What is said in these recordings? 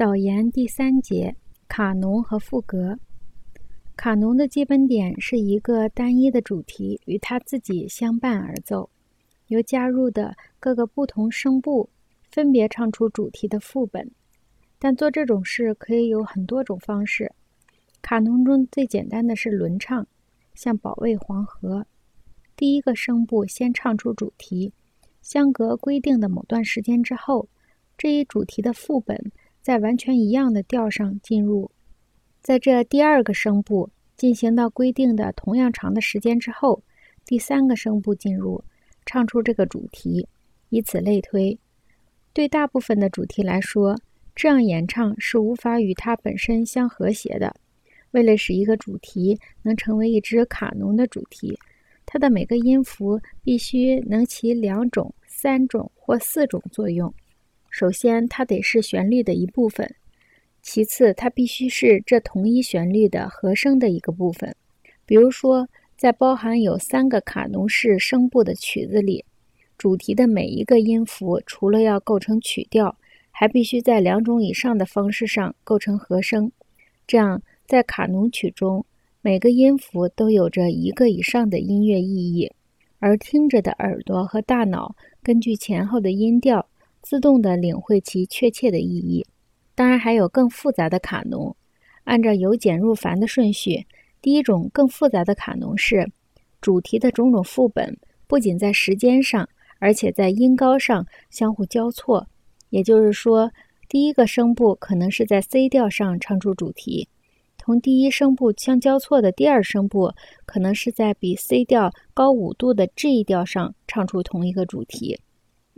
导言第三节：卡农和赋格。卡农的基本点是一个单一的主题与它自己相伴而奏，由加入的各个不同声部分别唱出主题的副本。但做这种事可以有很多种方式。卡农中最简单的是轮唱，像《保卫黄河》，第一个声部先唱出主题，相隔规定的某段时间之后，这一主题的副本在完全一样的调上进入。在这第二个声部进行到规定的同样长的时间之后，第三个声部进入，唱出这个主题，以此类推。对大部分的主题来说，这样演唱是无法与它本身相和谐的。为了使一个主题能成为一支卡农的主题，它的每个音符必须能起两种、三种或四种作用。首先，它得是旋律的一部分。其次，它必须是这同一旋律的和声的一个部分。比如说，在包含有三个卡农式声部的曲子里，主题的每一个音符除了要构成曲调，还必须在两种以上的方式上构成和声。这样，在卡农曲中，每个音符都有着一个以上的音乐意义，而听着的耳朵和大脑根据前后的音调，自动地领会其确切的意义。当然，还有更复杂的卡农。按照由简入繁的顺序，第一种更复杂的卡农是主题的种种副本不仅在时间上，而且在音高上相互交错。也就是说，第一个声部可能是在 C 调上唱出主题，同第一声部相交错的第二声部可能是在比 C 调高五度的 G 调上唱出同一个主题。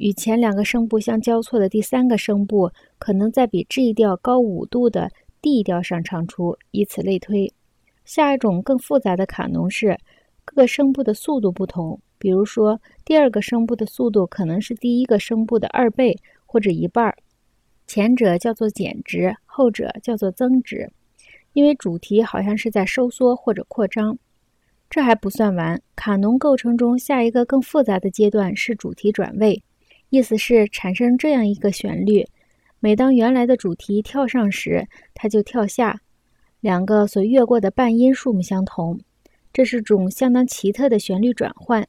与前两个声部相交错的第三个声部，可能在比 G 调高五度的 D 调上唱出，以此类推。下一种更复杂的卡农是各个声部的速度不同，比如说第二个声部的速度可能是第一个声部的二倍或者一半儿，前者叫做减值，后者叫做增值，因为主题好像是在收缩或者扩张。这还不算完，卡农构成中下一个更复杂的阶段是主题转位。意思是产生这样一个旋律：每当原来的主题跳上时，它就跳下。两个所越过的半音数目相同，这是种相当奇特的旋律转换。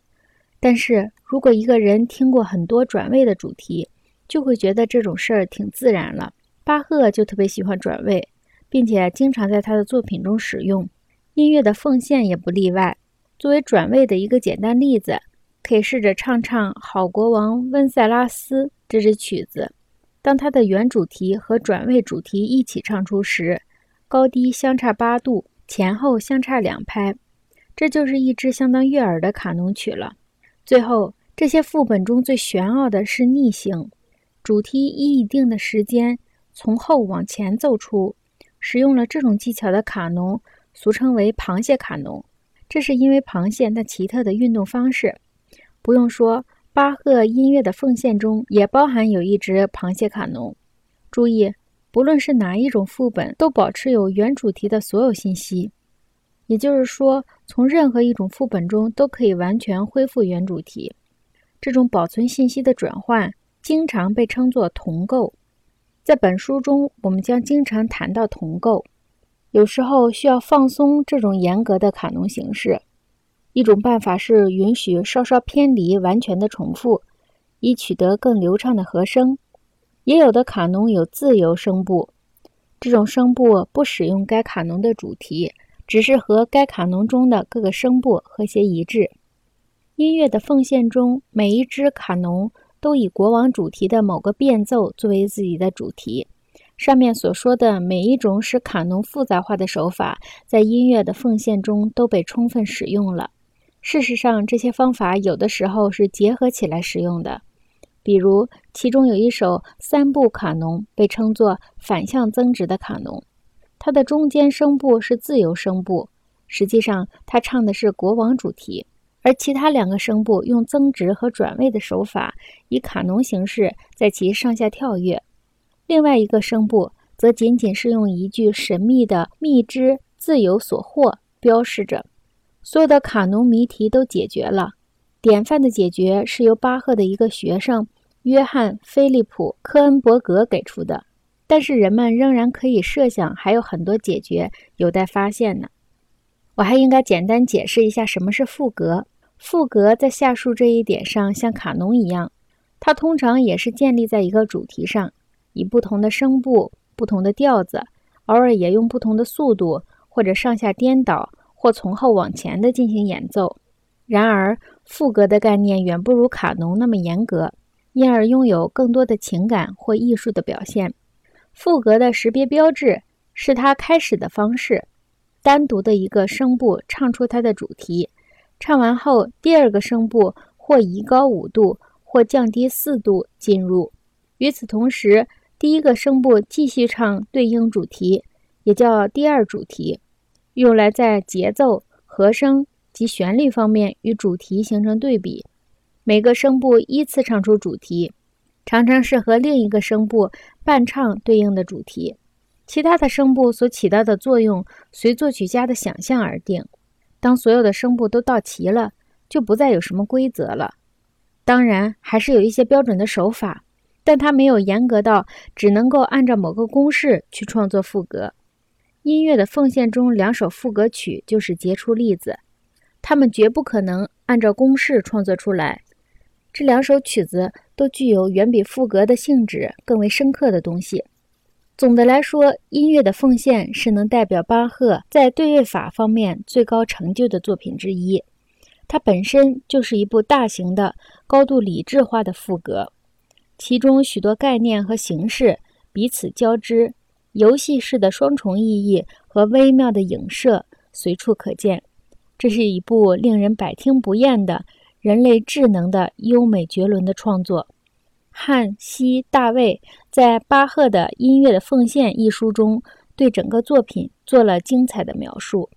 但是如果一个人听过很多转位的主题，就会觉得这种事儿挺自然了。巴赫就特别喜欢转位，并且经常在他的作品中使用。音乐的奉献也不例外。作为转位的一个简单例子。可以试着唱唱《好国王温塞拉斯》这支曲子。当它的原主题和转位主题一起唱出时，高低相差八度，前后相差两拍，这就是一支相当悦耳的卡农曲了。最后，这些副本中最玄奥的是逆行，主题以一定的时间从后往前奏出。使用了这种技巧的卡农，俗称为螃蟹卡农。这是因为螃蟹那奇特的运动方式。不用说，巴赫音乐的奉献中也包含有一支螃蟹卡农。注意，不论是哪一种副本，都保持有原主题的所有信息。也就是说，从任何一种副本中都可以完全恢复原主题。这种保存信息的转换，经常被称作同构。在本书中，我们将经常谈到同构。有时候需要放松这种严格的卡农形式。一种办法是允许稍稍偏离完全的重复，以取得更流畅的和声。也有的卡农有自由声部，这种声部不使用该卡农的主题，只是和该卡农中的各个声部和谐一致。音乐的奉献中，每一支卡农都以国王主题的某个变奏作为自己的主题。上面所说的每一种使卡农复杂化的手法，在音乐的奉献中都被充分使用了。事实上，这些方法有的时候是结合起来使用的。比如，其中有一首三部卡农被称作反向增值的卡农，它的中间声部是自由声部，实际上它唱的是国王主题；而其他两个声部用增值和转位的手法，以卡农形式在其上下跳跃。另外一个声部则仅仅是用一句神秘的蜜汁自由所获标示着。所有的卡农谜题都解决了。典范的解决是由巴赫的一个学生约翰·菲利普·科恩伯格给出的。但是人们仍然可以设想还有很多解决有待发现呢。我还应该简单解释一下什么是赋格。赋格在下述这一点上像卡农一样，它通常也是建立在一个主题上，以不同的声部、不同的调子，偶尔也用不同的速度或者上下颠倒或从后往前的进行演奏。然而，赋格的概念远不如卡农那么严格，因而拥有更多的情感或艺术的表现。赋格的识别标志是它开始的方式，单独的一个声部唱出它的主题。唱完后，第二个声部或移高五度，或降低四度进入。与此同时，第一个声部继续唱对应主题，也叫第二主题，用来在节奏、和声及旋律方面与主题形成对比。每个声部依次唱出主题，常常是和另一个声部伴唱对应的主题。其他的声部所起到的作用，随作曲家的想象而定。当所有的声部都到齐了，就不再有什么规则了。当然，还是有一些标准的手法，但它没有严格到只能够按照某个公式去创作副歌。音乐的奉献中两首赋格曲就是杰出例子，他们绝不可能按照公式创作出来。这两首曲子都具有远比赋格的性质更为深刻的东西。总的来说，音乐的奉献是能代表巴赫在对位法方面最高成就的作品之一。它本身就是一部大型的、高度理智化的赋格，其中许多概念和形式彼此交织，游戏式的双重意义和微妙的影射随处可见。这是一部令人百听不厌的人类智能的优美绝伦的创作。汉西大卫在巴赫的《音乐的奉献》一书中，对整个作品做了精彩的描述。